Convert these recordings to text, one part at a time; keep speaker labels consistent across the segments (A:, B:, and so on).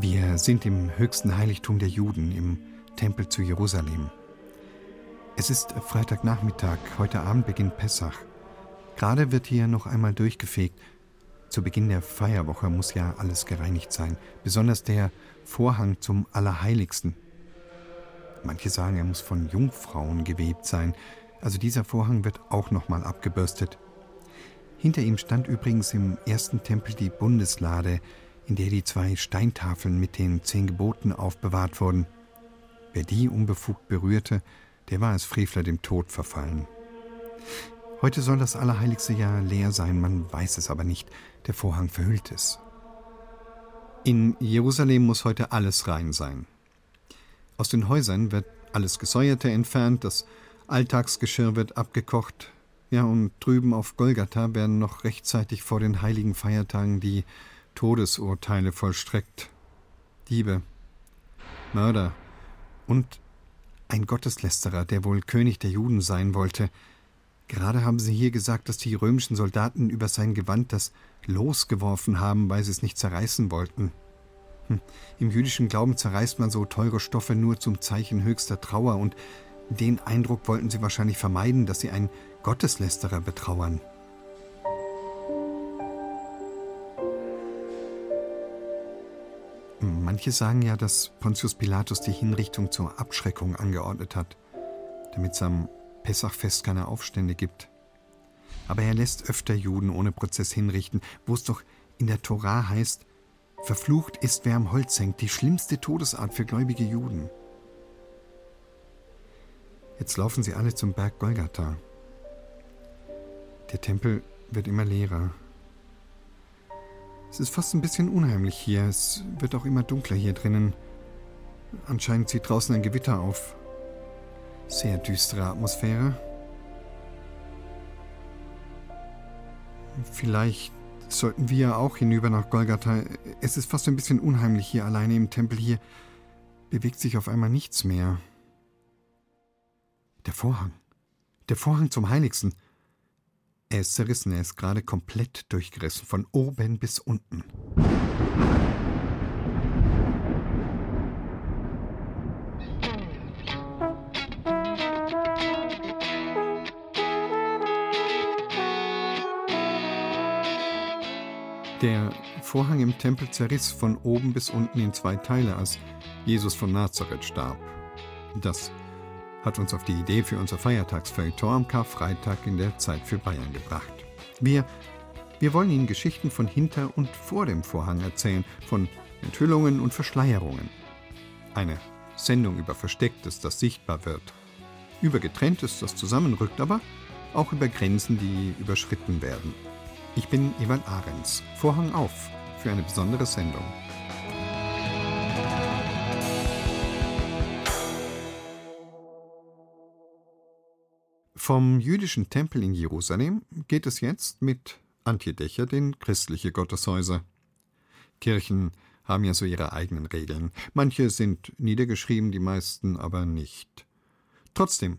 A: Wir sind im höchsten Heiligtum der Juden, im Tempel zu Jerusalem. Es ist Freitagnachmittag, heute Abend beginnt Pessach. Gerade wird hier noch einmal durchgefegt. Zu Beginn der Feierwoche muss ja alles gereinigt sein, besonders der Vorhang zum Allerheiligsten. Manche sagen, er muss von Jungfrauen gewebt sein, also dieser Vorhang wird auch nochmal abgebürstet. Hinter ihm stand übrigens im ersten Tempel die Bundeslade, in der die zwei Steintafeln mit den zehn Geboten aufbewahrt wurden. Wer die unbefugt berührte, der war als Frevler dem Tod verfallen. Heute soll das Allerheiligste ja leer sein, man weiß es aber nicht, der Vorhang verhüllt es. In Jerusalem muss heute alles rein sein. Aus den Häusern wird alles Gesäuerte entfernt, das Alltagsgeschirr wird abgekocht, ja, und drüben auf Golgatha werden noch rechtzeitig vor den heiligen Feiertagen die Todesurteile vollstreckt. Diebe, Mörder und ein Gotteslästerer, der wohl König der Juden sein wollte. Gerade haben sie hier gesagt, dass die römischen Soldaten über sein Gewand das Los geworfen haben, weil sie es nicht zerreißen wollten. Hm. Im jüdischen Glauben zerreißt man so teure Stoffe nur zum Zeichen höchster Trauer, und den Eindruck wollten sie wahrscheinlich vermeiden, dass sie einen Gotteslästerer betrauern. Manche sagen ja, dass Pontius Pilatus die Hinrichtung zur Abschreckung angeordnet hat, damit es am Pessachfest keine Aufstände gibt. Aber er lässt öfter Juden ohne Prozess hinrichten, wo es doch in der Torah heißt, verflucht ist, wer am Holz hängt, die schlimmste Todesart für gläubige Juden. Jetzt laufen sie alle zum Berg Golgatha. Der Tempel wird immer leerer. Es ist fast ein bisschen unheimlich hier. Es wird auch immer dunkler hier drinnen. Anscheinend zieht draußen ein Gewitter auf. Sehr düstere Atmosphäre. Vielleicht sollten wir auch hinüber nach Golgatha. Es ist fast ein bisschen unheimlich hier alleine im Tempel. Hier bewegt sich auf einmal nichts mehr. Der Vorhang. Der Vorhang zum Heiligsten. Ist zerrissen, er ist gerade komplett durchgerissen, von oben bis unten. Der Vorhang im Tempel zerriss von oben bis unten in zwei Teile, als Jesus von Nazareth starb. Das hat uns auf die Idee für unser Feiertagsfeuilleton am Karfreitag in der Zeit für Bayern gebracht. Wir, wir wollen Ihnen Geschichten von hinter und vor dem Vorhang erzählen, von Enthüllungen und Verschleierungen. Eine Sendung über Verstecktes, das sichtbar wird. Über Getrenntes, das zusammenrückt, aber auch über Grenzen, die überschritten werden. Ich bin Ewald Ahrens. Vorhang auf für eine besondere Sendung. Vom jüdischen Tempel in Jerusalem geht es jetzt mit Antje Dächer den christliche Gotteshäuser. Kirchen haben ja so ihre eigenen Regeln. Manche sind niedergeschrieben, die meisten aber nicht. Trotzdem,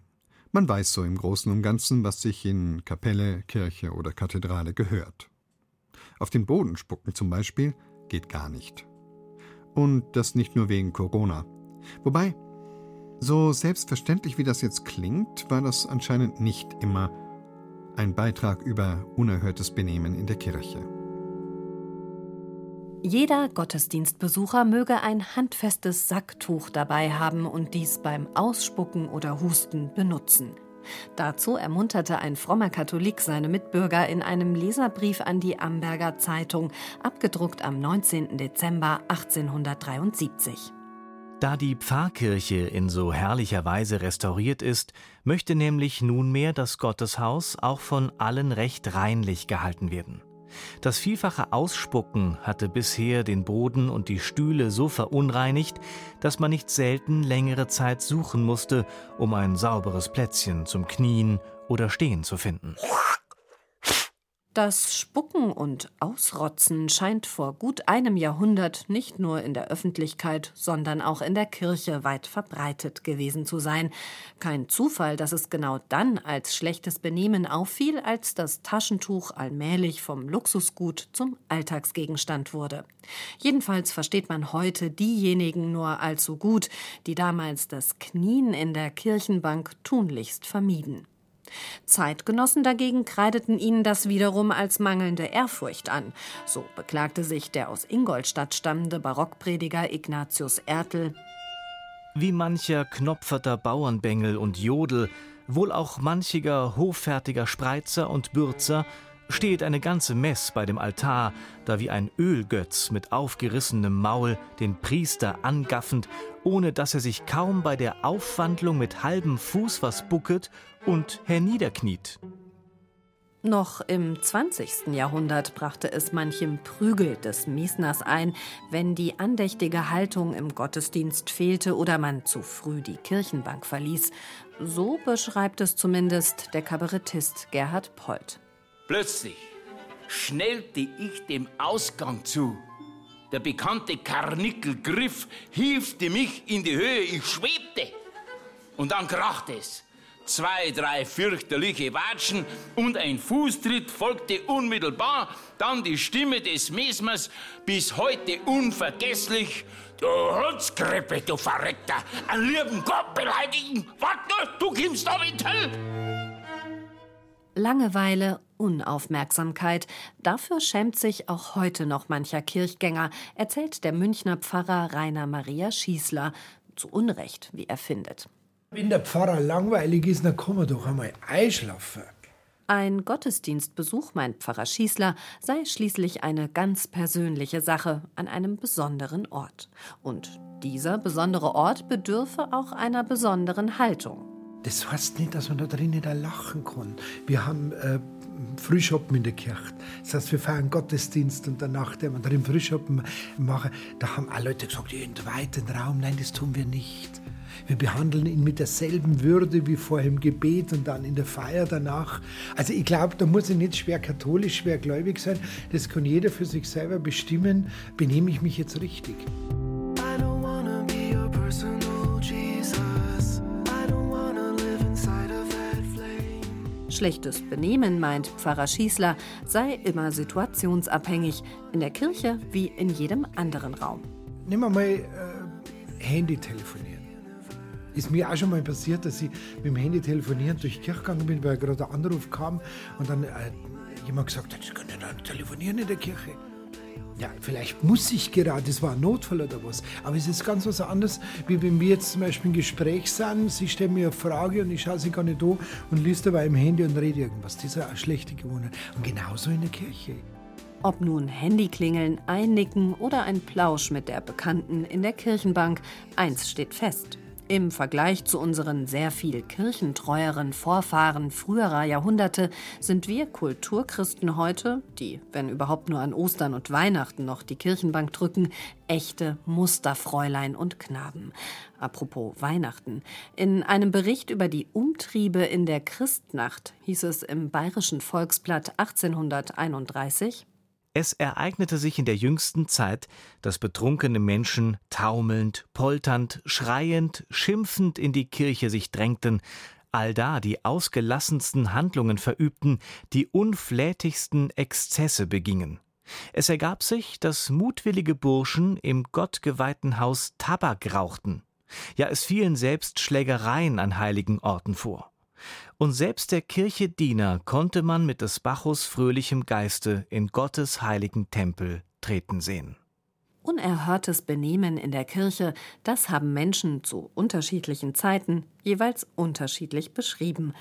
A: man weiß so im Großen und Ganzen, was sich in Kapelle, Kirche oder Kathedrale gehört. Auf den Boden spucken zum Beispiel geht gar nicht. Und das nicht nur wegen Corona. Wobei, so selbstverständlich wie das jetzt klingt, war das anscheinend nicht immer ein Beitrag über unerhörtes Benehmen in der Kirche.
B: Jeder Gottesdienstbesucher möge ein handfestes Sacktuch dabei haben und dies beim Ausspucken oder Husten benutzen. Dazu ermunterte ein frommer Katholik seine Mitbürger in einem Leserbrief an die Amberger Zeitung, abgedruckt am 19. Dezember 1873.
C: Da die Pfarrkirche in so herrlicher Weise restauriert ist, möchte nämlich nunmehr das Gotteshaus auch von allen recht reinlich gehalten werden. Das vielfache Ausspucken hatte bisher den Boden und die Stühle so verunreinigt, dass man nicht selten längere Zeit suchen musste, um ein sauberes Plätzchen zum Knien oder Stehen zu finden.
B: Das Spucken und Ausrotzen scheint vor gut einem Jahrhundert nicht nur in der Öffentlichkeit, sondern auch in der Kirche weit verbreitet gewesen zu sein. Kein Zufall, dass es genau dann als schlechtes Benehmen auffiel, als das Taschentuch allmählich vom Luxusgut zum Alltagsgegenstand wurde. Jedenfalls versteht man heute diejenigen nur allzu gut, die damals das Knien in der Kirchenbank tunlichst vermieden. Zeitgenossen dagegen kreideten ihnen das wiederum als mangelnde Ehrfurcht an. So beklagte sich der aus Ingolstadt stammende Barockprediger Ignatius Ertel.
C: Wie mancher knopferter Bauernbengel und Jodel, wohl auch manchiger hoffärtiger Spreizer und Bürzer steht eine ganze Mess bei dem Altar, da wie ein Ölgötz mit aufgerissenem Maul den Priester angaffend, ohne dass er sich kaum bei der Aufwandlung mit halbem Fuß was bucket und herniederkniet.
B: Noch im 20. Jahrhundert brachte es manchem Prügel des Miesners ein, wenn die andächtige Haltung im Gottesdienst fehlte oder man zu früh die Kirchenbank verließ. So beschreibt es zumindest der Kabarettist Gerhard Polt.
D: Plötzlich schnellte ich dem Ausgang zu. Der bekannte Karnickelgriff hiefte mich in die Höhe, ich schwebte. Und dann krachte es. Zwei, drei fürchterliche Watschen und ein Fußtritt folgte unmittelbar, dann die Stimme des Mesmers, bis heute unvergesslich. Du Hundskrippe, du Verreckter, an lieben Gott beleidigen, warte, du kommst da mit Hilfe!
B: Langeweile, Unaufmerksamkeit. Dafür schämt sich auch heute noch mancher Kirchgänger, erzählt der Münchner Pfarrer Rainer Maria Schießler. Zu Unrecht, wie er findet.
E: Wenn der Pfarrer langweilig ist, dann kann man doch einmal einschlafen.
B: Ein Gottesdienstbesuch, meint Pfarrer Schießler, sei schließlich eine ganz persönliche Sache an einem besonderen Ort. Und dieser besondere Ort bedürfe auch einer besonderen Haltung.
E: Das heißt nicht, dass man da drinnen da lachen kann. Wir haben äh, Frühschoppen in der Kirche. Das heißt, wir feiern Gottesdienst und danach, der wir drin Frühschoppen machen, da haben alle Leute gesagt, in den weiten Raum, nein, das tun wir nicht. Wir behandeln ihn mit derselben Würde wie vor dem Gebet und dann in der Feier danach. Also ich glaube, da muss ich nicht schwer katholisch, schwer gläubig sein. Das kann jeder für sich selber bestimmen. Benehme ich mich jetzt richtig?
B: Schlechtes Benehmen, meint Pfarrer Schießler, sei immer situationsabhängig, in der Kirche wie in jedem anderen Raum.
E: Nehmen wir mal äh, Handy telefonieren. Ist mir auch schon mal passiert, dass ich mit dem Handy telefonieren durch die Kirche gegangen bin, weil gerade ein Anruf kam und dann äh, jemand gesagt hat, Sie können ja telefonieren in der Kirche. Ja, vielleicht muss ich gerade, das war ein Notfall oder was. Aber es ist ganz was anderes, wie wenn wir jetzt zum Beispiel im Gespräch sind, Sie stellen mir eine Frage und ich schaue sie gar nicht an und liest dabei im Handy und rede irgendwas. Das ist eine schlechte Gewohnheit. Und genauso in der Kirche.
B: Ob nun Handyklingeln, Einnicken oder ein Plausch mit der Bekannten in der Kirchenbank, eins steht fest. Im Vergleich zu unseren sehr viel kirchentreueren Vorfahren früherer Jahrhunderte sind wir Kulturchristen heute, die, wenn überhaupt nur an Ostern und Weihnachten noch die Kirchenbank drücken, echte Musterfräulein und Knaben. Apropos Weihnachten. In einem Bericht über die Umtriebe in der Christnacht hieß es im Bayerischen Volksblatt 1831,
C: es ereignete sich in der jüngsten Zeit, dass betrunkene Menschen taumelnd, polternd, schreiend, schimpfend in die Kirche sich drängten, allda die ausgelassensten Handlungen verübten, die unflätigsten Exzesse begingen. Es ergab sich, dass mutwillige Burschen im gottgeweihten Haus Tabak rauchten. Ja, es fielen selbst Schlägereien an heiligen Orten vor und selbst der Kirche Diener konnte man mit des Bacchus fröhlichem Geiste in Gottes heiligen Tempel treten sehen.
B: Unerhörtes Benehmen in der Kirche, das haben Menschen zu unterschiedlichen Zeiten jeweils unterschiedlich beschrieben.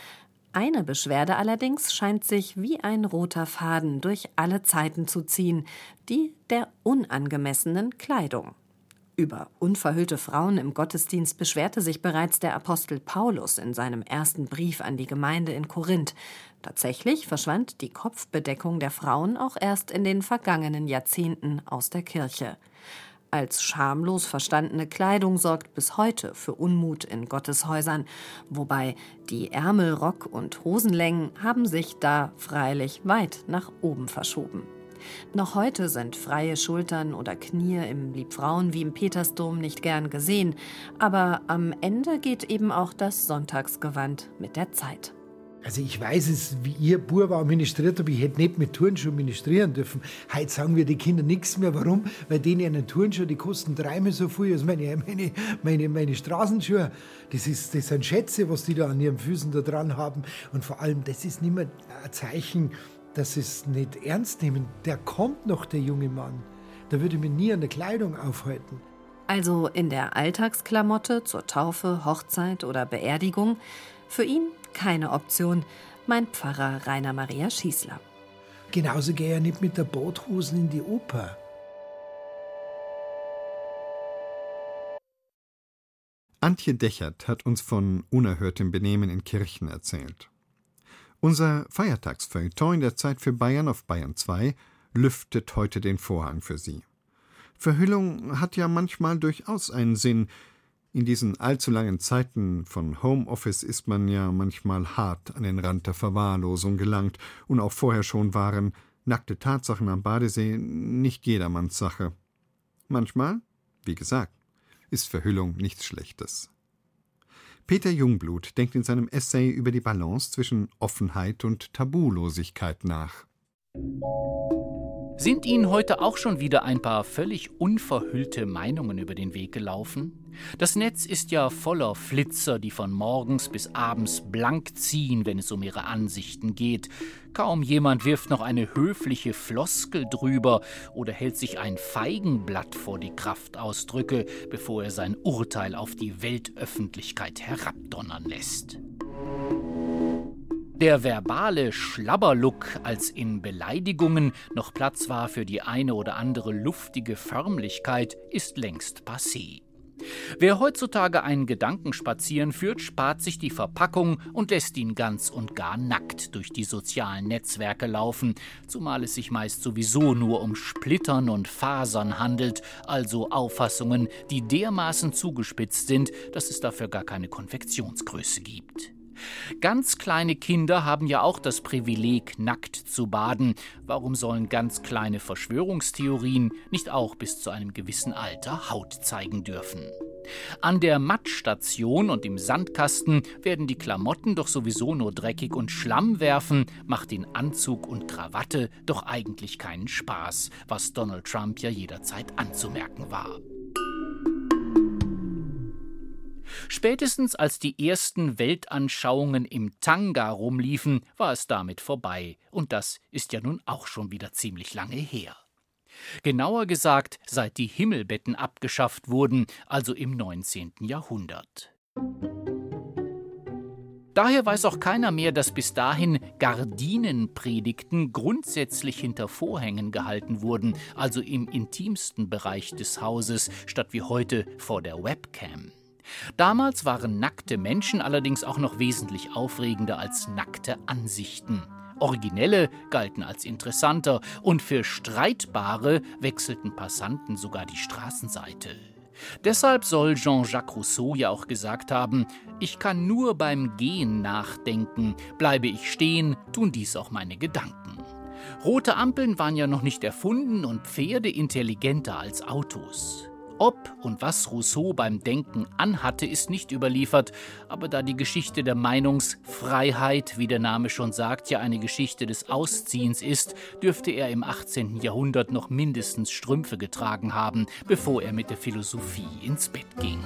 B: Eine Beschwerde allerdings scheint sich wie ein roter Faden durch alle Zeiten zu ziehen, die der unangemessenen Kleidung. Über unverhüllte Frauen im Gottesdienst beschwerte sich bereits der Apostel Paulus in seinem ersten Brief an die Gemeinde in Korinth. Tatsächlich verschwand die Kopfbedeckung der Frauen auch erst in den vergangenen Jahrzehnten aus der Kirche. als schamlos verstandene Kleidung sorgt bis heute für Unmut in Gotteshäusern, wobei die Ärmel, Rock und Hosenlängen haben sich da freilich weit nach oben verschoben. Noch heute sind freie Schultern oder Knie im Liebfrauen wie im Petersdom nicht gern gesehen, aber am Ende geht eben auch das Sonntagsgewand mit der Zeit.
E: Also ich weiß es, wie ihr Bub administriert habt, ich hätte nicht mit Turnschuhen ministrieren dürfen. Heute sagen wir die Kinder nichts mehr. Warum? Weil denen einen Turnschuh, die kosten dreimal so viel als meine, meine, meine, meine Straßenschuhe. Das, ist, das sind Schätze, was die da an ihren Füßen da dran haben. Und vor allem, das ist nicht mehr ein Zeichen, dass sie es nicht ernst nehmen. Der kommt noch, der junge Mann. Da würde ich mich nie an der Kleidung aufhalten.
B: Also in der Alltagsklamotte zur Taufe, Hochzeit oder Beerdigung. Für ihn keine Option, mein Pfarrer Rainer Maria Schießler.
E: Genauso gehe er nicht mit der Boothosen in die Oper.
A: Antje Dechert hat uns von unerhörtem Benehmen in Kirchen erzählt. Unser Feiertagsfeuilleton in der Zeit für Bayern auf Bayern 2 lüftet heute den Vorhang für Sie. Verhüllung hat ja manchmal durchaus einen Sinn, in diesen allzu langen Zeiten von Homeoffice ist man ja manchmal hart an den Rand der Verwahrlosung gelangt, und auch vorher schon waren nackte Tatsachen am Badesee nicht jedermanns Sache. Manchmal, wie gesagt, ist Verhüllung nichts Schlechtes. Peter Jungblut denkt in seinem Essay über die Balance zwischen Offenheit und Tabulosigkeit nach.
F: Sind Ihnen heute auch schon wieder ein paar völlig unverhüllte Meinungen über den Weg gelaufen? Das Netz ist ja voller Flitzer, die von morgens bis abends blank ziehen, wenn es um ihre Ansichten geht. Kaum jemand wirft noch eine höfliche Floskel drüber oder hält sich ein Feigenblatt vor die Kraftausdrücke, bevor er sein Urteil auf die Weltöffentlichkeit herabdonnern lässt. Der verbale Schlabberlook, als in Beleidigungen noch Platz war für die eine oder andere luftige Förmlichkeit, ist längst passé. Wer heutzutage einen Gedankenspazieren führt, spart sich die Verpackung und lässt ihn ganz und gar nackt durch die sozialen Netzwerke laufen, zumal es sich meist sowieso nur um Splittern und Fasern handelt, also Auffassungen, die dermaßen zugespitzt sind, dass es dafür gar keine Konfektionsgröße gibt. Ganz kleine Kinder haben ja auch das Privileg, nackt zu baden. Warum sollen ganz kleine Verschwörungstheorien nicht auch bis zu einem gewissen Alter Haut zeigen dürfen? An der Mattstation und im Sandkasten werden die Klamotten doch sowieso nur dreckig und Schlamm werfen, macht den Anzug und Krawatte doch eigentlich keinen Spaß, was Donald Trump ja jederzeit anzumerken war. Spätestens als die ersten Weltanschauungen im Tanga rumliefen, war es damit vorbei, und das ist ja nun auch schon wieder ziemlich lange her. Genauer gesagt, seit die Himmelbetten abgeschafft wurden, also im 19. Jahrhundert. Daher weiß auch keiner mehr, dass bis dahin Gardinenpredigten grundsätzlich hinter Vorhängen gehalten wurden, also im intimsten Bereich des Hauses, statt wie heute vor der Webcam. Damals waren nackte Menschen allerdings auch noch wesentlich aufregender als nackte Ansichten. Originelle galten als interessanter und für streitbare wechselten Passanten sogar die Straßenseite. Deshalb soll Jean-Jacques Rousseau ja auch gesagt haben, ich kann nur beim Gehen nachdenken, bleibe ich stehen, tun dies auch meine Gedanken. Rote Ampeln waren ja noch nicht erfunden und Pferde intelligenter als Autos. Ob und was Rousseau beim Denken anhatte, ist nicht überliefert, aber da die Geschichte der Meinungsfreiheit, wie der Name schon sagt, ja eine Geschichte des Ausziehens ist, dürfte er im 18. Jahrhundert noch mindestens Strümpfe getragen haben, bevor er mit der Philosophie ins Bett ging.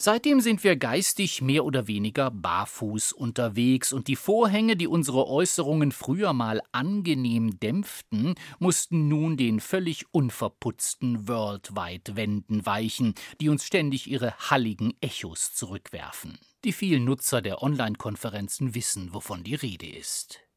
F: Seitdem sind wir geistig mehr oder weniger barfuß unterwegs und die Vorhänge, die unsere Äußerungen früher mal angenehm dämpften, mussten nun den völlig unverputzten Worldwide-Wänden weichen, die uns ständig ihre halligen Echos zurückwerfen. Die vielen Nutzer der Online-Konferenzen wissen, wovon die Rede ist.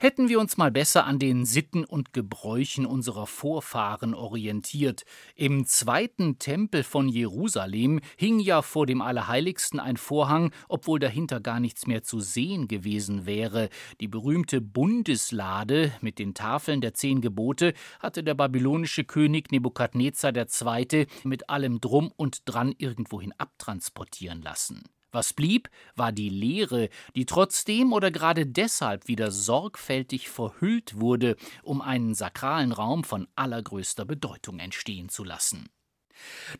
F: Hätten wir uns mal besser an den Sitten und Gebräuchen unserer Vorfahren orientiert. Im zweiten Tempel von Jerusalem hing ja vor dem Allerheiligsten ein Vorhang, obwohl dahinter gar nichts mehr zu sehen gewesen wäre. Die berühmte Bundeslade mit den Tafeln der zehn Gebote hatte der babylonische König Nebukadnezar II. mit allem Drum und Dran irgendwohin abtransportieren lassen. Was blieb, war die Leere, die trotzdem oder gerade deshalb wieder sorgfältig verhüllt wurde, um einen sakralen Raum von allergrößter Bedeutung entstehen zu lassen.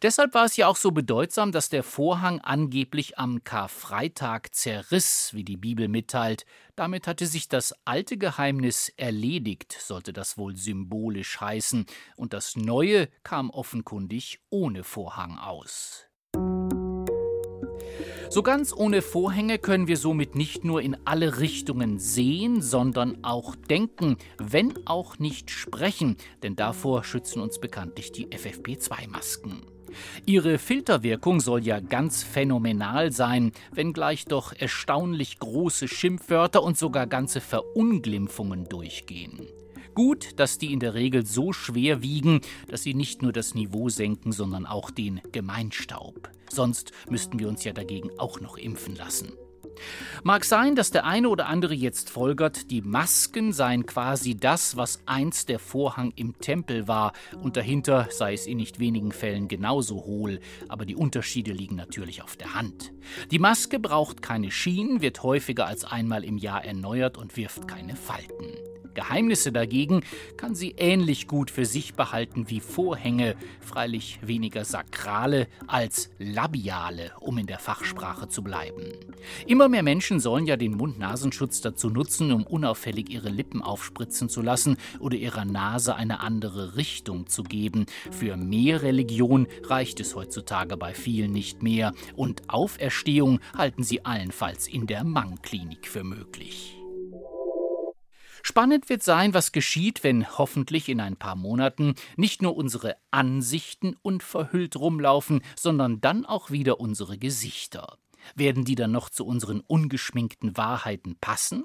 F: Deshalb war es ja auch so bedeutsam, dass der Vorhang angeblich am Karfreitag zerriss, wie die Bibel mitteilt. Damit hatte sich das alte Geheimnis erledigt, sollte das wohl symbolisch heißen, und das neue kam offenkundig ohne Vorhang aus. So ganz ohne Vorhänge können wir somit nicht nur in alle Richtungen sehen, sondern auch denken, wenn auch nicht sprechen, denn davor schützen uns bekanntlich die FFP2-Masken. Ihre Filterwirkung soll ja ganz phänomenal sein, wenngleich doch erstaunlich große Schimpfwörter und sogar ganze Verunglimpfungen durchgehen. Gut, dass die in der Regel so schwer wiegen, dass sie nicht nur das Niveau senken, sondern auch den Gemeinstaub. Sonst müssten wir uns ja dagegen auch noch impfen lassen. Mag sein, dass der eine oder andere jetzt folgert, die Masken seien quasi das, was einst der Vorhang im Tempel war, und dahinter sei es in nicht wenigen Fällen genauso hohl, aber die Unterschiede liegen natürlich auf der Hand. Die Maske braucht keine Schienen, wird häufiger als einmal im Jahr erneuert und wirft keine Falten. Geheimnisse dagegen kann sie ähnlich gut für sich behalten wie Vorhänge, freilich weniger sakrale als labiale, um in der Fachsprache zu bleiben. Immer mehr Menschen sollen ja den Mund-Nasenschutz dazu nutzen, um unauffällig ihre Lippen aufspritzen zu lassen oder ihrer Nase eine andere Richtung zu geben. Für mehr Religion reicht es heutzutage bei vielen nicht mehr und Auferstehung halten sie allenfalls in der Mang-Klinik für möglich. Spannend wird sein, was geschieht, wenn hoffentlich in ein paar Monaten nicht nur unsere Ansichten unverhüllt rumlaufen, sondern dann auch wieder unsere Gesichter. Werden die dann noch zu unseren ungeschminkten Wahrheiten passen?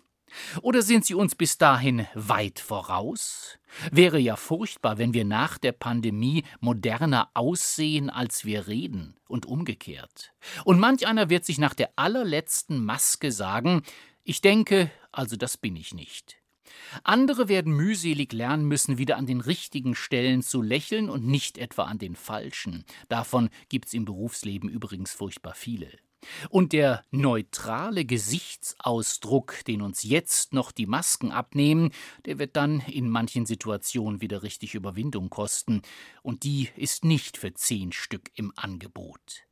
F: Oder sind sie uns bis dahin weit voraus? Wäre ja furchtbar, wenn wir nach der Pandemie moderner aussehen, als wir reden, und umgekehrt. Und manch einer wird sich nach der allerletzten Maske sagen, ich denke, also das bin ich nicht. Andere werden mühselig lernen müssen, wieder an den richtigen Stellen zu lächeln und nicht etwa an den falschen. Davon gibt's im Berufsleben übrigens furchtbar viele. Und der neutrale Gesichtsausdruck, den uns jetzt noch die Masken abnehmen, der wird dann in manchen Situationen wieder richtig Überwindung kosten. Und die ist nicht für zehn Stück im Angebot.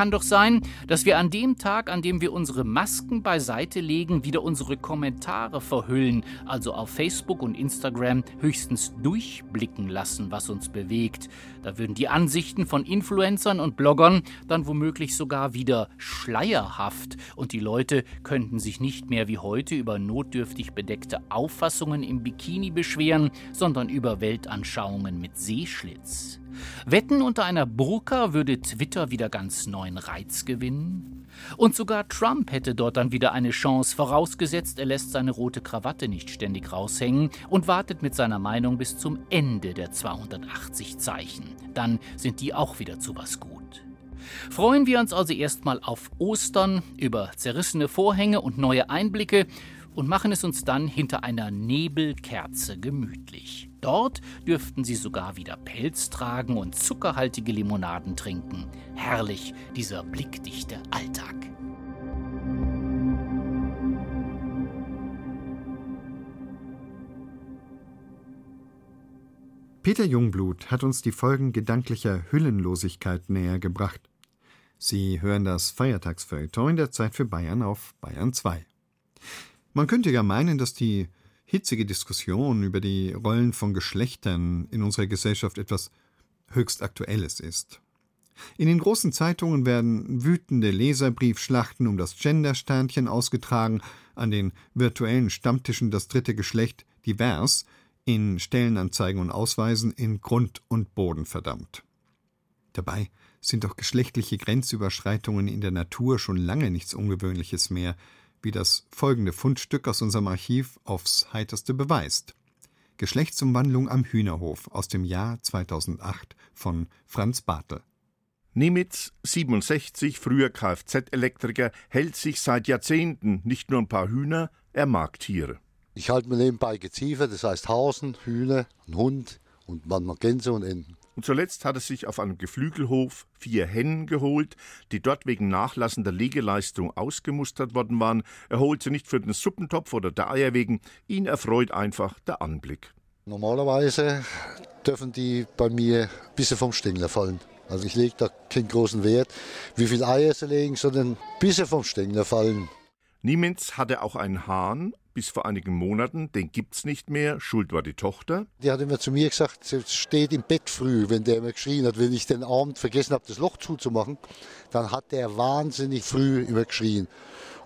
F: Kann doch sein, dass wir an dem Tag, an dem wir unsere Masken beiseite legen, wieder unsere Kommentare verhüllen, also auf Facebook und Instagram höchstens durchblicken lassen, was uns bewegt. Da würden die Ansichten von Influencern und Bloggern dann womöglich sogar wieder schleierhaft und die Leute könnten sich nicht mehr wie heute über notdürftig bedeckte Auffassungen im Bikini beschweren, sondern über Weltanschauungen mit Seeschlitz. Wetten unter einer Burka würde Twitter wieder ganz neuen Reiz gewinnen? Und sogar Trump hätte dort dann wieder eine Chance, vorausgesetzt, er lässt seine rote Krawatte nicht ständig raushängen und wartet mit seiner Meinung bis zum Ende der 280 Zeichen. Dann sind die auch wieder zu was gut. Freuen wir uns also erstmal auf Ostern über zerrissene Vorhänge und neue Einblicke und machen es uns dann hinter einer Nebelkerze gemütlich. Dort dürften sie sogar wieder Pelz tragen und zuckerhaltige Limonaden trinken. Herrlich, dieser blickdichte Alltag.
A: Peter Jungblut hat uns die Folgen gedanklicher Hüllenlosigkeit näher gebracht. Sie hören das Feiertagsfeuilleton in der Zeit für Bayern auf Bayern 2. Man könnte ja meinen, dass die hitzige Diskussion über die Rollen von Geschlechtern in unserer Gesellschaft etwas höchst Aktuelles ist. In den großen Zeitungen werden wütende Leserbriefschlachten um das Gendersternchen ausgetragen, an den virtuellen Stammtischen das dritte Geschlecht divers, in Stellenanzeigen und Ausweisen in Grund und Boden verdammt. Dabei sind doch geschlechtliche Grenzüberschreitungen in der Natur schon lange nichts Ungewöhnliches mehr, wie das folgende Fundstück aus unserem Archiv aufs heiterste beweist. Geschlechtsumwandlung am Hühnerhof aus dem Jahr 2008 von Franz Bartel.
G: Nimitz, 67, früher Kfz-Elektriker, hält sich seit Jahrzehnten nicht nur ein paar Hühner, er mag Tiere.
H: Ich halte mir nebenbei Geziefer, das heißt Hasen, Hühner, einen Hund und manchmal Gänse und Enten.
G: Und zuletzt hat er sich auf einem Geflügelhof vier Hennen geholt, die dort wegen nachlassender Legeleistung ausgemustert worden waren. Er holt sie nicht für den Suppentopf oder der Eier wegen, ihn erfreut einfach der Anblick.
H: Normalerweise dürfen die bei mir ein bisschen vom Stängler fallen. Also ich lege da keinen großen Wert, wie viel Eier sie legen, sondern ein bisschen vom Stängler fallen.
G: Niemitz hatte auch einen Hahn, bis vor einigen Monaten, den gibt's nicht mehr, schuld war die Tochter.
H: Die hat immer zu mir gesagt, sie steht im Bett früh, wenn der immer geschrien hat. Wenn ich den Abend vergessen habe, das Loch zuzumachen, dann hat der wahnsinnig früh immer geschrien.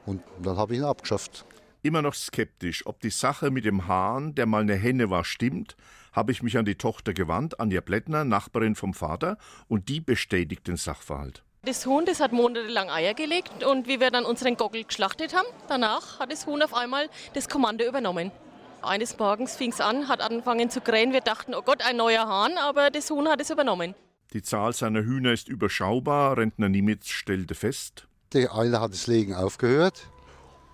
H: Und dann habe ich ihn abgeschafft.
G: Immer noch skeptisch, ob die Sache mit dem Hahn, der mal eine Henne war, stimmt, habe ich mich an die Tochter gewandt, Anja Blättner, Nachbarin vom Vater, und die bestätigt den Sachverhalt.
I: Das Huhn, das hat monatelang Eier gelegt und wie wir dann unseren Gockel geschlachtet haben, danach hat das Huhn auf einmal das Kommando übernommen. Eines Morgens fing es an, hat angefangen zu krähen. Wir dachten, oh Gott, ein neuer Hahn, aber das Huhn hat es übernommen.
G: Die Zahl seiner Hühner ist überschaubar, Rentner Nimitz stellte fest.
H: Der eine hat das Legen aufgehört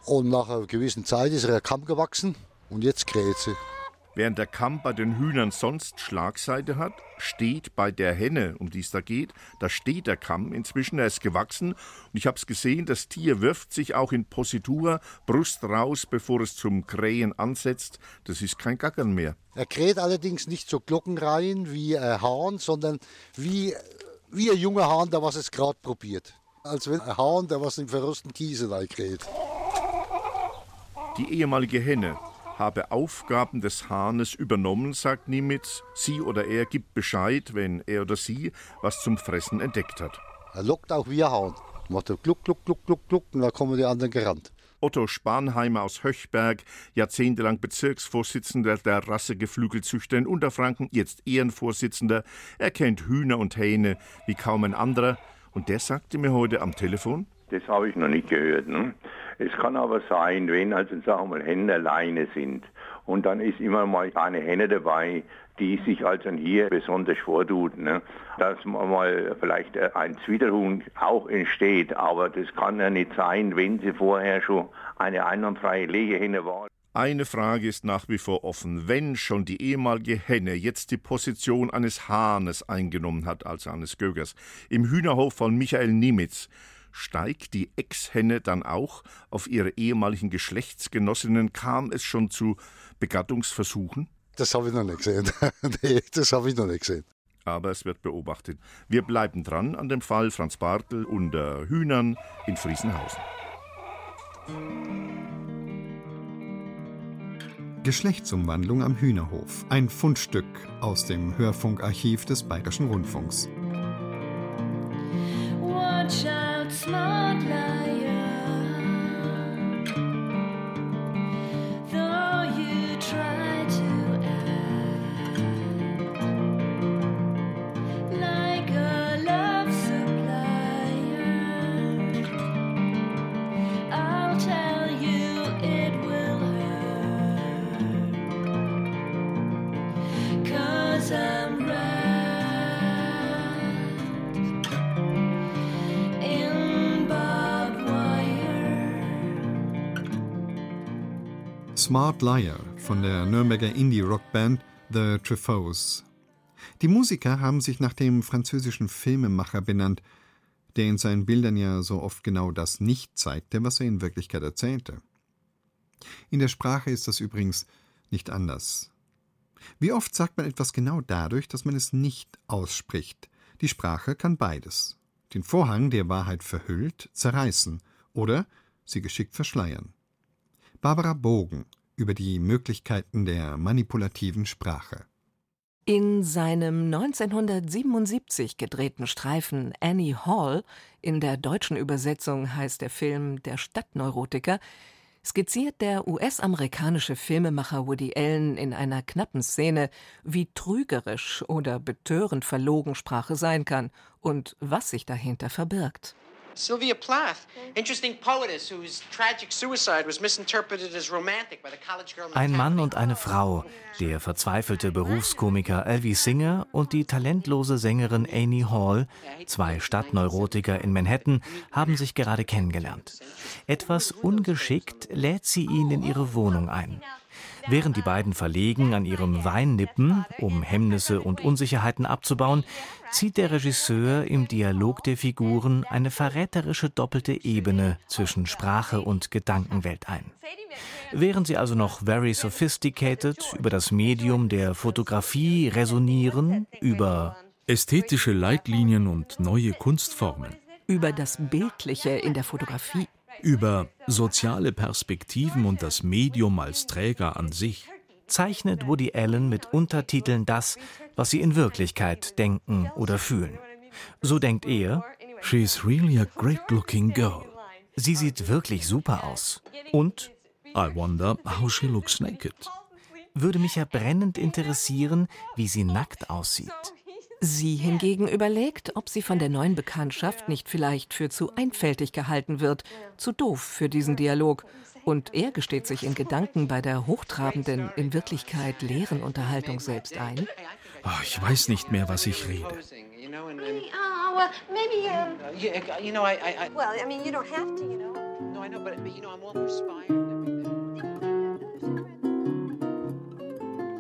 H: und nach einer gewissen Zeit ist er Kamm gewachsen und jetzt kräht sie.
G: Während der Kamm bei den Hühnern sonst Schlagseite hat, steht bei der Henne, um die es da geht, da steht der Kamm inzwischen, er ist gewachsen und ich habe es gesehen, das Tier wirft sich auch in Positur, Brust raus, bevor es zum Krähen ansetzt. Das ist kein Gackern mehr.
H: Er kräht allerdings nicht so glockenrein wie ein Hahn, sondern wie, wie ein junger Hahn, der was es gerade probiert. Als wenn ein Hahn, der was im verrosten Kiesel kräht.
G: Die ehemalige Henne, habe Aufgaben des Hahnes übernommen, sagt Nimitz. Sie oder er gibt Bescheid, wenn er oder sie was zum Fressen entdeckt hat.
H: Er lockt auch ein Hahn. Macht er gluck, gluck, gluck, gluck, gluck und dann kommen die anderen gerannt.
G: Otto Spanheimer aus Höchberg, jahrzehntelang Bezirksvorsitzender der Rassegeflügelzüchter in Unterfranken, jetzt Ehrenvorsitzender. Er kennt Hühner und Hähne wie kaum ein anderer. Und der sagte mir heute am Telefon,
J: das habe ich noch nicht gehört. Ne? Es kann aber sein, wenn also sagen wir mal Henne alleine sind und dann ist immer mal eine Henne dabei, die sich also hier besonders vortut, ne? dass mal vielleicht ein Zwiderhuhn auch entsteht, aber das kann ja nicht sein, wenn sie vorher schon eine einwandfreie Legehenne war.
G: Eine Frage ist nach wie vor offen. Wenn schon die ehemalige Henne jetzt die Position eines Hahnes eingenommen hat, also eines Gögers, im Hühnerhof von Michael Niemitz, Steigt die Ex-Henne dann auch auf ihre ehemaligen Geschlechtsgenossinnen? Kam es schon zu Begattungsversuchen?
H: Das habe ich noch nicht gesehen. nee, das habe ich noch nicht gesehen.
G: Aber es wird beobachtet. Wir bleiben dran an dem Fall Franz Bartel unter Hühnern in Friesenhausen.
A: Geschlechtsumwandlung am Hühnerhof. Ein Fundstück aus dem Hörfunkarchiv des Bayerischen Rundfunks. Watch out, smart liar. Smart Liar von der Nürnberger Indie-Rockband The Truffaut's. Die Musiker haben sich nach dem französischen Filmemacher benannt, der in seinen Bildern ja so oft genau das nicht zeigte, was er in Wirklichkeit erzählte. In der Sprache ist das übrigens nicht anders. Wie oft sagt man etwas genau dadurch, dass man es nicht ausspricht? Die Sprache kann beides. Den Vorhang der Wahrheit verhüllt, zerreißen oder sie geschickt verschleiern. Barbara Bogen über die Möglichkeiten der manipulativen Sprache.
B: In seinem 1977 gedrehten Streifen Annie Hall, in der deutschen Übersetzung heißt der Film Der Stadtneurotiker,
K: skizziert der US-amerikanische Filmemacher Woody Allen in einer knappen Szene, wie trügerisch oder betörend verlogen Sprache sein kann und was sich dahinter verbirgt. Sylvia Plath, interesting poetess whose tragic suicide was misinterpreted as romantic by the college girl. Ein Mann und eine Frau, der verzweifelte Berufskomiker Elvis Singer und die talentlose Sängerin Amy Hall, zwei Stadtneurotiker in Manhattan, haben sich gerade kennengelernt. Etwas ungeschickt lädt sie ihn in ihre Wohnung ein. Während die beiden verlegen an ihrem Wein nippen, um Hemmnisse und Unsicherheiten abzubauen, zieht der Regisseur im Dialog der Figuren eine verräterische doppelte Ebene zwischen Sprache und Gedankenwelt ein. Während sie also noch very sophisticated über das Medium der Fotografie resonieren, über
L: ästhetische Leitlinien und neue Kunstformen,
K: über das Bildliche in der Fotografie,
L: über soziale Perspektiven und das Medium als Träger an sich
C: zeichnet Woody Allen mit Untertiteln das, was sie in Wirklichkeit denken oder fühlen. So denkt er,
L: She's really a great looking girl.
C: Sie sieht wirklich super aus. Und
L: I wonder how she looks naked.
C: Würde mich ja brennend interessieren, wie sie nackt aussieht.
K: Sie hingegen überlegt, ob sie von der neuen Bekanntschaft nicht vielleicht für zu einfältig gehalten wird, zu doof für diesen Dialog. Und er gesteht sich in Gedanken bei der hochtrabenden, in Wirklichkeit leeren Unterhaltung selbst ein.
L: Oh, ich weiß nicht mehr, was ich rede. Well, I mean, you don't have to, you know. No, I know, but, but you know, I'm all perspired.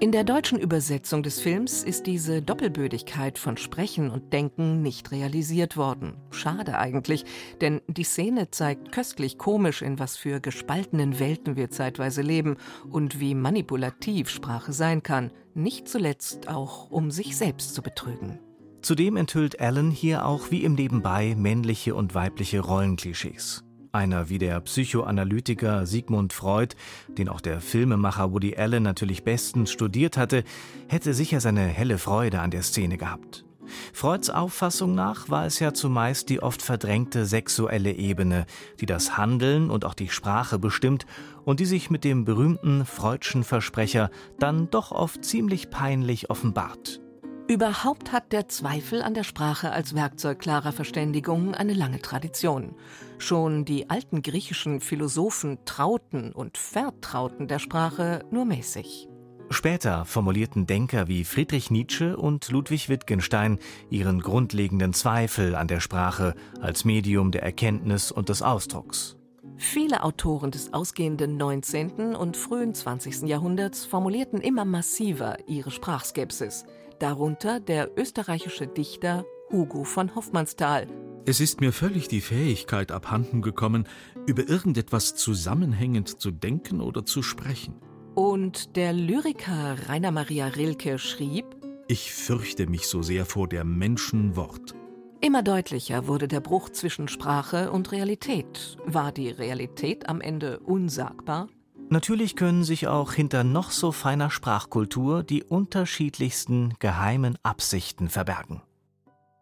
K: In der deutschen Übersetzung des Films ist diese Doppelbödigkeit von Sprechen und Denken nicht realisiert worden. Schade eigentlich, denn die Szene zeigt köstlich komisch, in was für gespaltenen Welten wir zeitweise leben und wie manipulativ Sprache sein kann, nicht zuletzt auch um sich selbst zu betrügen.
C: Zudem enthüllt Alan hier auch wie im Nebenbei männliche und weibliche Rollenklischees. Einer wie der Psychoanalytiker Sigmund Freud, den auch der Filmemacher Woody Allen natürlich bestens studiert hatte, hätte sicher seine helle Freude an der Szene gehabt. Freuds Auffassung nach war es ja zumeist die oft verdrängte sexuelle Ebene, die das Handeln und auch die Sprache bestimmt und die sich mit dem berühmten Freudschen Versprecher dann doch oft ziemlich peinlich offenbart.
K: Überhaupt hat der Zweifel an der Sprache als Werkzeug klarer Verständigung eine lange Tradition. Schon die alten griechischen Philosophen trauten und vertrauten der Sprache nur mäßig.
C: Später formulierten Denker wie Friedrich Nietzsche und Ludwig Wittgenstein ihren grundlegenden Zweifel an der Sprache als Medium der Erkenntnis und des Ausdrucks.
K: Viele Autoren des ausgehenden 19. und frühen 20. Jahrhunderts formulierten immer massiver ihre Sprachskepsis darunter der österreichische Dichter Hugo von Hoffmannsthal.
L: Es ist mir völlig die Fähigkeit abhanden gekommen, über irgendetwas zusammenhängend zu denken oder zu sprechen.
K: Und der Lyriker Rainer Maria Rilke schrieb:
L: Ich fürchte mich so sehr vor der Menschenwort.
K: Immer deutlicher wurde der Bruch zwischen Sprache und Realität. War die Realität am Ende unsagbar?
C: Natürlich können sich auch hinter noch so feiner Sprachkultur die unterschiedlichsten geheimen Absichten verbergen.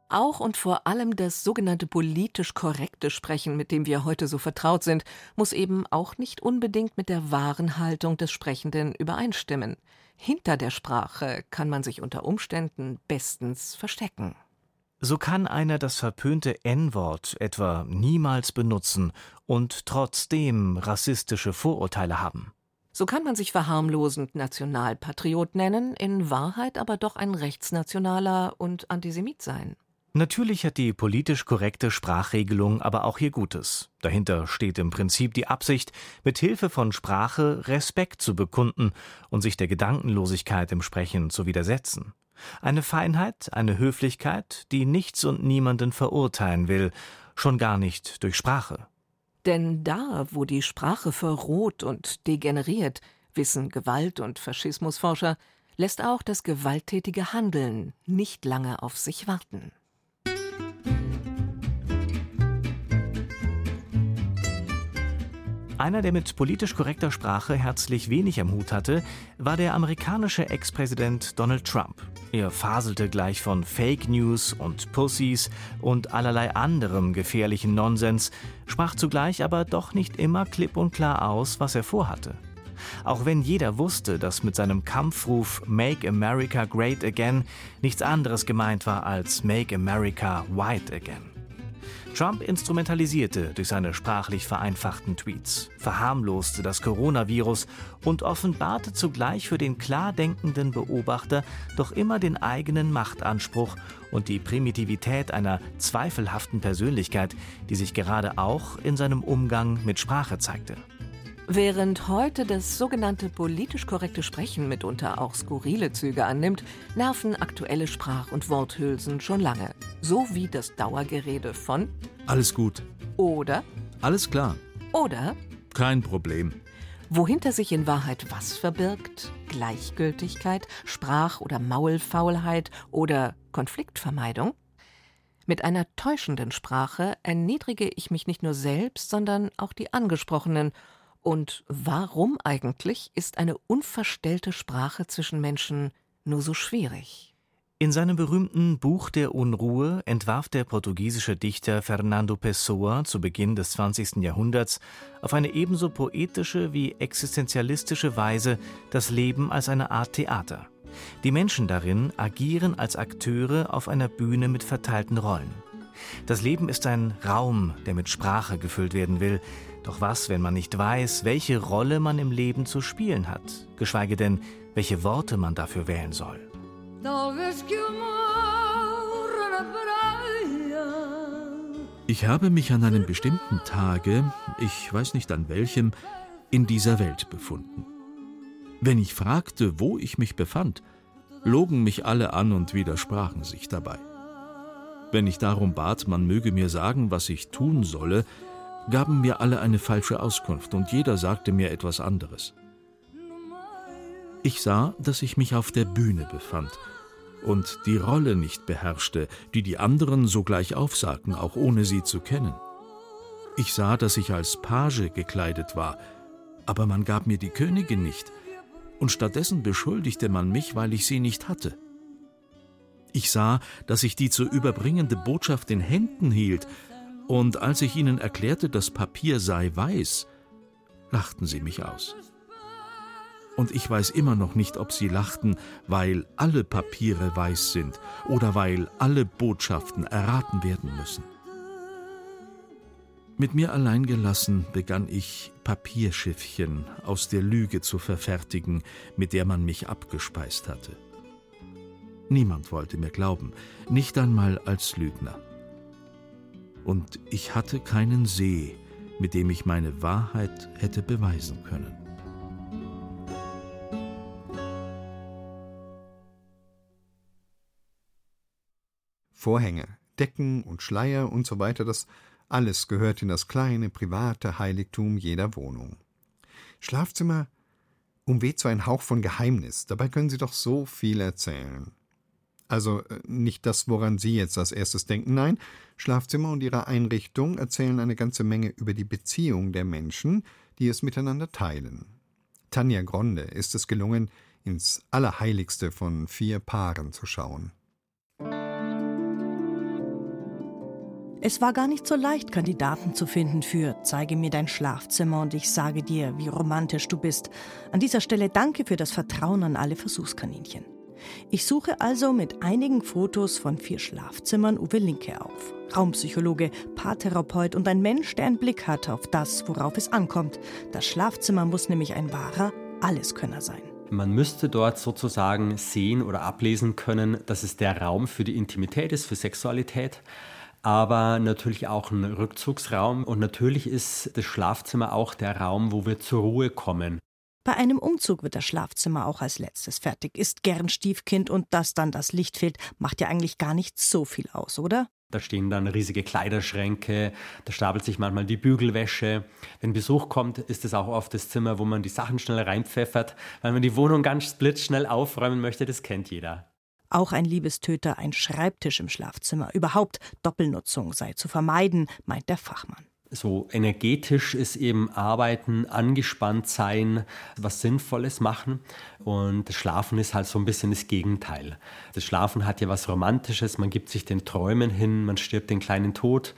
K: Auch und vor allem das sogenannte politisch korrekte Sprechen, mit dem wir heute so vertraut sind, muss eben auch nicht unbedingt mit der wahren Haltung des Sprechenden übereinstimmen. Hinter der Sprache kann man sich unter Umständen bestens verstecken.
C: So kann einer das verpönte N-Wort etwa niemals benutzen und trotzdem rassistische Vorurteile haben.
K: So kann man sich verharmlosend Nationalpatriot nennen, in Wahrheit aber doch ein Rechtsnationaler und Antisemit sein.
C: Natürlich hat die politisch korrekte Sprachregelung aber auch hier Gutes. Dahinter steht im Prinzip die Absicht, mit Hilfe von Sprache Respekt zu bekunden und sich der Gedankenlosigkeit im Sprechen zu widersetzen. Eine Feinheit, eine Höflichkeit, die nichts und niemanden verurteilen will, schon gar nicht durch Sprache.
K: Denn da, wo die Sprache verroht und degeneriert, wissen Gewalt- und Faschismusforscher, lässt auch das gewalttätige Handeln nicht lange auf sich warten.
C: Einer, der mit politisch korrekter Sprache herzlich wenig am Hut hatte, war der amerikanische Ex-Präsident Donald Trump. Er faselte gleich von Fake News und Pussies und allerlei anderem gefährlichen Nonsens, sprach zugleich aber doch nicht immer klipp und klar aus, was er vorhatte. Auch wenn jeder wusste, dass mit seinem Kampfruf Make America Great Again nichts anderes gemeint war als Make America White Again. Trump instrumentalisierte durch seine sprachlich vereinfachten Tweets, verharmloste das Coronavirus und offenbarte zugleich für den klar denkenden Beobachter doch immer den eigenen Machtanspruch und die Primitivität einer zweifelhaften Persönlichkeit, die sich gerade auch in seinem Umgang mit Sprache zeigte.
K: Während heute das sogenannte politisch korrekte Sprechen mitunter auch skurrile Züge annimmt, nerven aktuelle Sprach- und Worthülsen schon lange. So wie das Dauergerede von
L: Alles gut.
K: oder
L: Alles klar.
K: oder
L: Kein Problem.
K: wohinter sich in Wahrheit was verbirgt? Gleichgültigkeit, Sprach- oder Maulfaulheit oder Konfliktvermeidung? Mit einer täuschenden Sprache erniedrige ich mich nicht nur selbst, sondern auch die Angesprochenen. Und warum eigentlich ist eine unverstellte Sprache zwischen Menschen nur so schwierig?
C: In seinem berühmten Buch der Unruhe entwarf der portugiesische Dichter Fernando Pessoa zu Beginn des 20. Jahrhunderts auf eine ebenso poetische wie existenzialistische Weise das Leben als eine Art Theater. Die Menschen darin agieren als Akteure auf einer Bühne mit verteilten Rollen. Das Leben ist ein Raum, der mit Sprache gefüllt werden will. Doch was, wenn man nicht weiß, welche Rolle man im Leben zu spielen hat, geschweige denn, welche Worte man dafür wählen soll?
L: Ich habe mich an einem bestimmten Tage, ich weiß nicht an welchem, in dieser Welt befunden. Wenn ich fragte, wo ich mich befand, logen mich alle an und widersprachen sich dabei. Wenn ich darum bat, man möge mir sagen, was ich tun solle, gaben mir alle eine falsche Auskunft und jeder sagte mir etwas anderes. Ich sah, dass ich mich auf der Bühne befand und die Rolle nicht beherrschte, die die anderen sogleich aufsagten, auch ohne sie zu kennen. Ich sah, dass ich als Page gekleidet war, aber man gab mir die Königin nicht, und stattdessen beschuldigte man mich, weil ich sie nicht hatte. Ich sah, dass ich die zu überbringende Botschaft in Händen hielt, und als ich ihnen erklärte, das Papier sei weiß, lachten sie mich aus. Und ich weiß immer noch nicht, ob sie lachten, weil alle Papiere weiß sind oder weil alle Botschaften erraten werden müssen. Mit mir allein gelassen begann ich, Papierschiffchen aus der Lüge zu verfertigen, mit der man mich abgespeist hatte. Niemand wollte mir glauben, nicht einmal als Lügner. Und ich hatte keinen See, mit dem ich meine Wahrheit hätte beweisen können.
A: Vorhänge, Decken und Schleier und so weiter, das alles gehört in das kleine, private Heiligtum jeder Wohnung. Schlafzimmer umweht so ein Hauch von Geheimnis, dabei können Sie doch so viel erzählen. Also äh, nicht das, woran Sie jetzt als erstes denken, nein, Schlafzimmer und ihre Einrichtung erzählen eine ganze Menge über die Beziehung der Menschen, die es miteinander teilen. Tanja Gronde ist es gelungen, ins Allerheiligste von vier Paaren zu schauen.
M: Es war gar nicht so leicht, Kandidaten zu finden für Zeige mir dein Schlafzimmer und ich sage dir, wie romantisch du bist. An dieser Stelle danke für das Vertrauen an alle Versuchskaninchen. Ich suche also mit einigen Fotos von vier Schlafzimmern Uwe Linke auf. Raumpsychologe, Paartherapeut und ein Mensch, der einen Blick hat auf das, worauf es ankommt. Das Schlafzimmer muss nämlich ein wahrer Alleskönner sein.
N: Man müsste dort sozusagen sehen oder ablesen können, dass es der Raum für die Intimität ist, für Sexualität, aber natürlich auch ein Rückzugsraum und natürlich ist das Schlafzimmer auch der Raum, wo wir zur Ruhe kommen.
M: Bei einem Umzug wird das Schlafzimmer auch als letztes fertig, ist gern Stiefkind und dass dann das Licht fehlt, macht ja eigentlich gar nicht so viel aus, oder?
N: Da stehen dann riesige Kleiderschränke, da stapelt sich manchmal die Bügelwäsche. Wenn Besuch kommt, ist es auch oft das Zimmer, wo man die Sachen schnell reinpfeffert, weil man die Wohnung ganz blitzschnell aufräumen möchte, das kennt jeder.
M: Auch ein Liebestöter, ein Schreibtisch im Schlafzimmer. Überhaupt Doppelnutzung sei zu vermeiden, meint der Fachmann.
N: So energetisch ist eben Arbeiten, angespannt sein, was Sinnvolles machen. Und das Schlafen ist halt so ein bisschen das Gegenteil. Das Schlafen hat ja was Romantisches, man gibt sich den Träumen hin, man stirbt den kleinen Tod.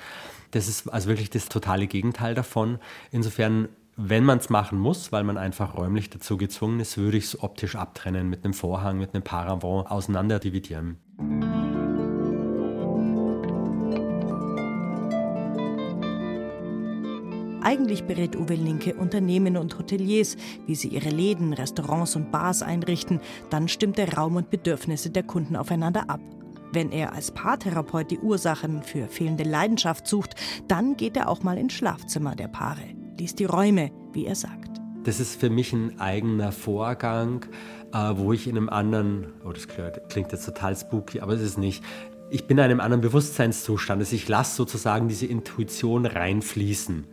N: Das ist also wirklich das totale Gegenteil davon. Insofern, wenn man es machen muss, weil man einfach räumlich dazu gezwungen ist, würde ich es optisch abtrennen, mit einem Vorhang, mit einem Paravent auseinander dividieren.
M: Eigentlich berät Uwe Linke Unternehmen und Hoteliers, wie sie ihre Läden, Restaurants und Bars einrichten. Dann stimmt er Raum und Bedürfnisse der Kunden aufeinander ab. Wenn er als Paartherapeut die Ursachen für fehlende Leidenschaft sucht, dann geht er auch mal ins Schlafzimmer der Paare, liest die Räume, wie er sagt.
N: Das ist für mich ein eigener Vorgang, äh, wo ich in einem anderen, oh, das klingt jetzt total spooky, aber es ist nicht. Ich bin in einem anderen Bewusstseinszustand. Also ich lasse sozusagen diese Intuition reinfließen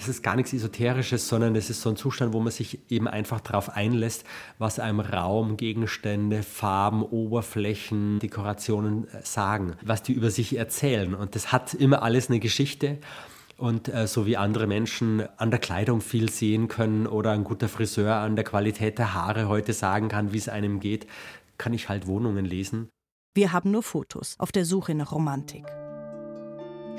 N: das ist gar nichts Esoterisches, sondern das ist so ein Zustand, wo man sich eben einfach darauf einlässt, was einem Raum, Gegenstände, Farben, Oberflächen, Dekorationen äh, sagen, was die über sich erzählen. Und das hat immer alles eine Geschichte. Und äh, so wie andere Menschen an der Kleidung viel sehen können oder ein guter Friseur an der Qualität der Haare heute sagen kann, wie es einem geht, kann ich halt Wohnungen lesen.
M: Wir haben nur Fotos auf der Suche nach Romantik.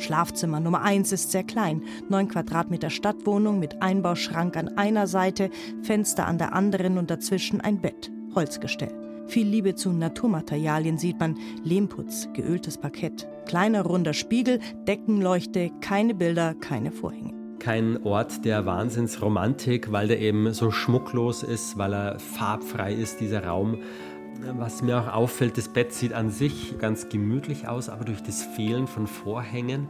M: Schlafzimmer Nummer 1 ist sehr klein, 9 Quadratmeter Stadtwohnung mit Einbauschrank an einer Seite, Fenster an der anderen und dazwischen ein Bett, Holzgestell. Viel Liebe zu Naturmaterialien sieht man, Lehmputz, geöltes Parkett, kleiner runder Spiegel, Deckenleuchte, keine Bilder, keine Vorhänge
N: kein Ort der Wahnsinnsromantik, weil der eben so schmucklos ist, weil er farbfrei ist, dieser Raum. Was mir auch auffällt, das Bett sieht an sich ganz gemütlich aus, aber durch das Fehlen von Vorhängen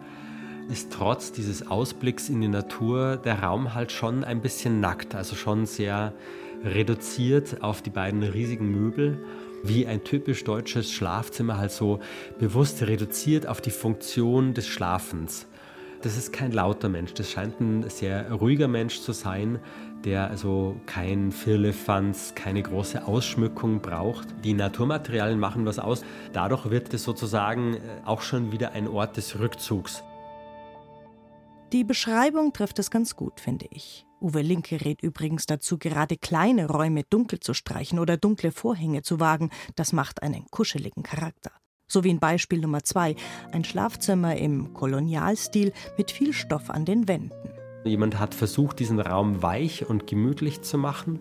N: ist trotz dieses Ausblicks in die Natur der Raum halt schon ein bisschen nackt, also schon sehr reduziert auf die beiden riesigen Möbel, wie ein typisch deutsches Schlafzimmer halt so bewusst reduziert auf die Funktion des Schlafens. Das ist kein lauter Mensch, das scheint ein sehr ruhiger Mensch zu sein, der also kein Firlefanz, keine große Ausschmückung braucht. Die Naturmaterialien machen was aus. Dadurch wird es sozusagen äh, auch schon wieder ein Ort des Rückzugs.
M: Die Beschreibung trifft es ganz gut, finde ich. Uwe Linke rät übrigens dazu, gerade kleine Räume dunkel zu streichen oder dunkle Vorhänge zu wagen. Das macht einen kuscheligen Charakter. So wie in Beispiel Nummer zwei, ein Schlafzimmer im Kolonialstil mit viel Stoff an den Wänden.
N: Jemand hat versucht, diesen Raum weich und gemütlich zu machen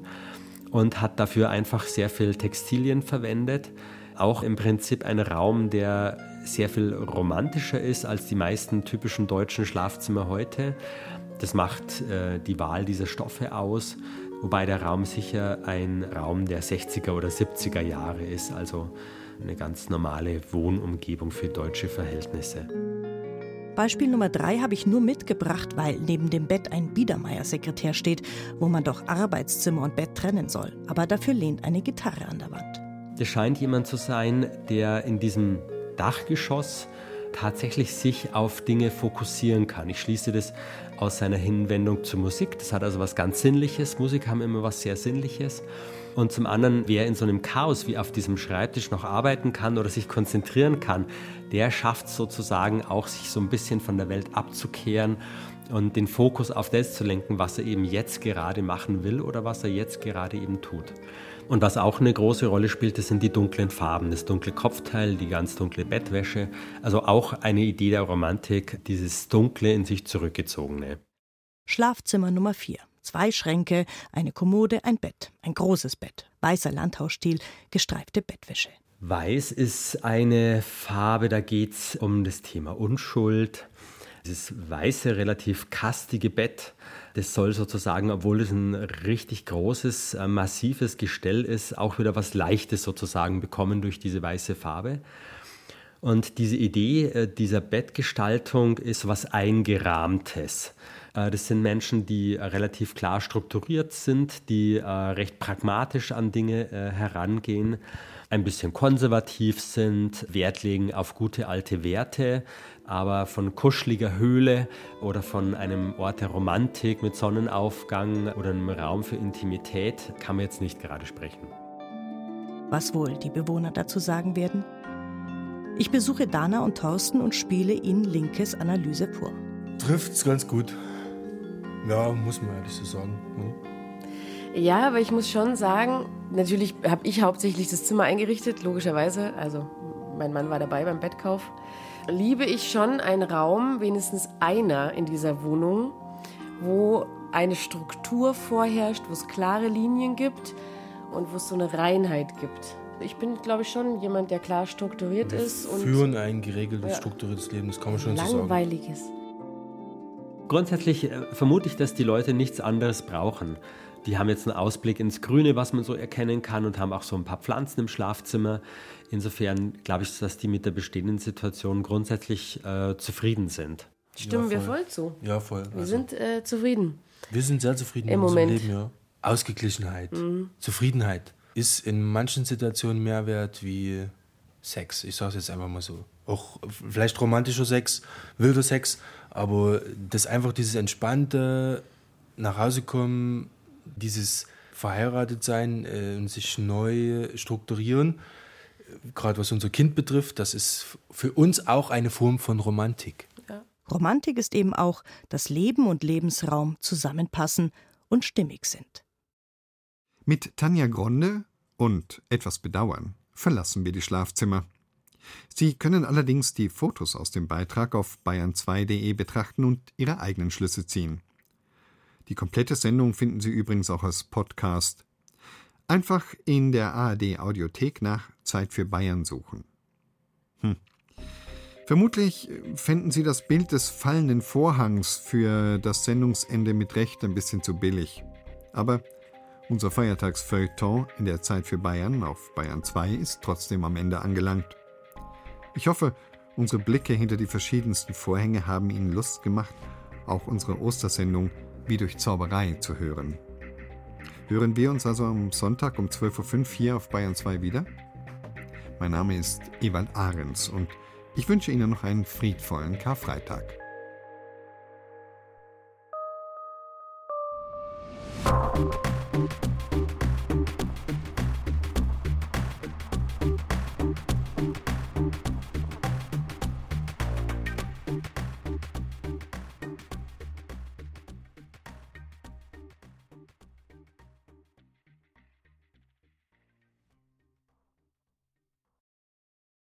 N: und hat dafür einfach sehr viel Textilien verwendet. Auch im Prinzip ein Raum, der sehr viel romantischer ist als die meisten typischen deutschen Schlafzimmer heute. Das macht äh, die Wahl dieser Stoffe aus, wobei der Raum sicher ein Raum der 60er oder 70er Jahre ist, also eine ganz normale Wohnumgebung für deutsche Verhältnisse.
M: Beispiel Nummer drei habe ich nur mitgebracht, weil neben dem Bett ein Biedermeier-Sekretär steht, wo man doch Arbeitszimmer und Bett trennen soll. Aber dafür lehnt eine Gitarre an der Wand.
N: Das scheint jemand zu sein, der in diesem Dachgeschoss tatsächlich sich auf Dinge fokussieren kann. Ich schließe das aus seiner Hinwendung zur Musik. Das hat also was ganz Sinnliches. Musik haben immer was sehr Sinnliches. Und zum anderen, wer in so einem Chaos wie auf diesem Schreibtisch noch arbeiten kann oder sich konzentrieren kann, der schafft sozusagen auch, sich so ein bisschen von der Welt abzukehren und den Fokus auf das zu lenken, was er eben jetzt gerade machen will oder was er jetzt gerade eben tut. Und was auch eine große Rolle spielt, das sind die dunklen Farben, das dunkle Kopfteil, die ganz dunkle Bettwäsche. Also auch eine Idee der Romantik, dieses Dunkle in sich zurückgezogene.
M: Schlafzimmer Nummer 4. Zwei Schränke, eine Kommode, ein Bett, ein großes Bett, weißer Landhausstil, gestreifte Bettwäsche.
N: Weiß ist eine Farbe, da geht es um das Thema Unschuld. Dieses weiße, relativ kastige Bett, das soll sozusagen, obwohl es ein richtig großes, äh, massives Gestell ist, auch wieder was Leichtes sozusagen bekommen durch diese weiße Farbe. Und diese Idee äh, dieser Bettgestaltung ist was Eingerahmtes. Äh, das sind Menschen, die relativ klar strukturiert sind, die recht pragmatisch an Dinge herangehen ein bisschen konservativ sind, Wert legen auf gute alte Werte, aber von kuscheliger Höhle oder von einem Ort der Romantik mit Sonnenaufgang oder einem Raum für Intimität kann man jetzt nicht gerade sprechen.
M: Was wohl die Bewohner dazu sagen werden? Ich besuche Dana und Thorsten und spiele ihnen Linkes Analyse vor.
O: trifft es ganz gut. Ja, muss man ehrlich so sagen.
P: Ja. ja, aber ich muss schon sagen, natürlich habe ich hauptsächlich das Zimmer eingerichtet, logischerweise. Also mein Mann war dabei beim Bettkauf. Liebe ich schon einen Raum, wenigstens einer in dieser Wohnung, wo eine Struktur vorherrscht, wo es klare Linien gibt und wo es so eine Reinheit gibt. Ich bin, glaube ich, schon jemand, der klar strukturiert
O: Wir
P: ist. Und
O: führen ein geregeltes, ja, strukturiertes Leben, das kann man schon so sagen.
P: Langweiliges.
N: Grundsätzlich äh, vermute ich, dass die Leute nichts anderes brauchen. Die haben jetzt einen Ausblick ins Grüne, was man so erkennen kann, und haben auch so ein paar Pflanzen im Schlafzimmer. Insofern glaube ich, dass die mit der bestehenden Situation grundsätzlich äh, zufrieden sind.
P: Stimmen
O: Ja,
P: wir voll. zu.
O: Ja, voll.
P: Wir
O: Also-
P: sind äh, zufrieden.
O: Wir sind sehr zufrieden
P: Im
O: mit unserem
P: Moment.
O: Leben, ja. Ausgeglichenheit,
P: Mhm.
O: Zufriedenheit ist in manchen Situationen mehr wert wie Sex. Ich sage es jetzt einfach mal so. Auch vielleicht romantischer Sex, wilder Sex, aber das einfach dieses entspannte nach Hause kommen, dieses verheiratet sein äh, und sich neu strukturieren, gerade was unser Kind betrifft, das ist für uns auch eine Form von Romantik.
M: Romantik ist eben auch, dass Leben und Lebensraum zusammenpassen und stimmig sind.
A: Mit Tanja Gronde und etwas Bedauern verlassen wir die Schlafzimmer. Sie können allerdings die Fotos aus dem Beitrag auf bayern2.de betrachten und ihre eigenen Schlüsse ziehen. Die komplette Sendung finden Sie übrigens auch als Podcast. Einfach in der ARD Audiothek nach Zeit für Bayern suchen. Hm. Vermutlich fänden Sie das Bild des fallenden Vorhangs für das Sendungsende mit Recht ein bisschen zu billig. Aber unser Feiertagsfeuilleton in der Zeit für Bayern auf Bayern 2 ist trotzdem am Ende angelangt. Ich hoffe, unsere Blicke hinter die verschiedensten Vorhänge haben Ihnen Lust gemacht, auch unsere Ostersendung wie durch Zauberei zu hören. Hören wir uns also am Sonntag um 12.05 Uhr hier auf Bayern 2 wieder? Mein Name ist Ewald Ahrens und ich wünsche Ihnen noch einen friedvollen Karfreitag.
Q: Thank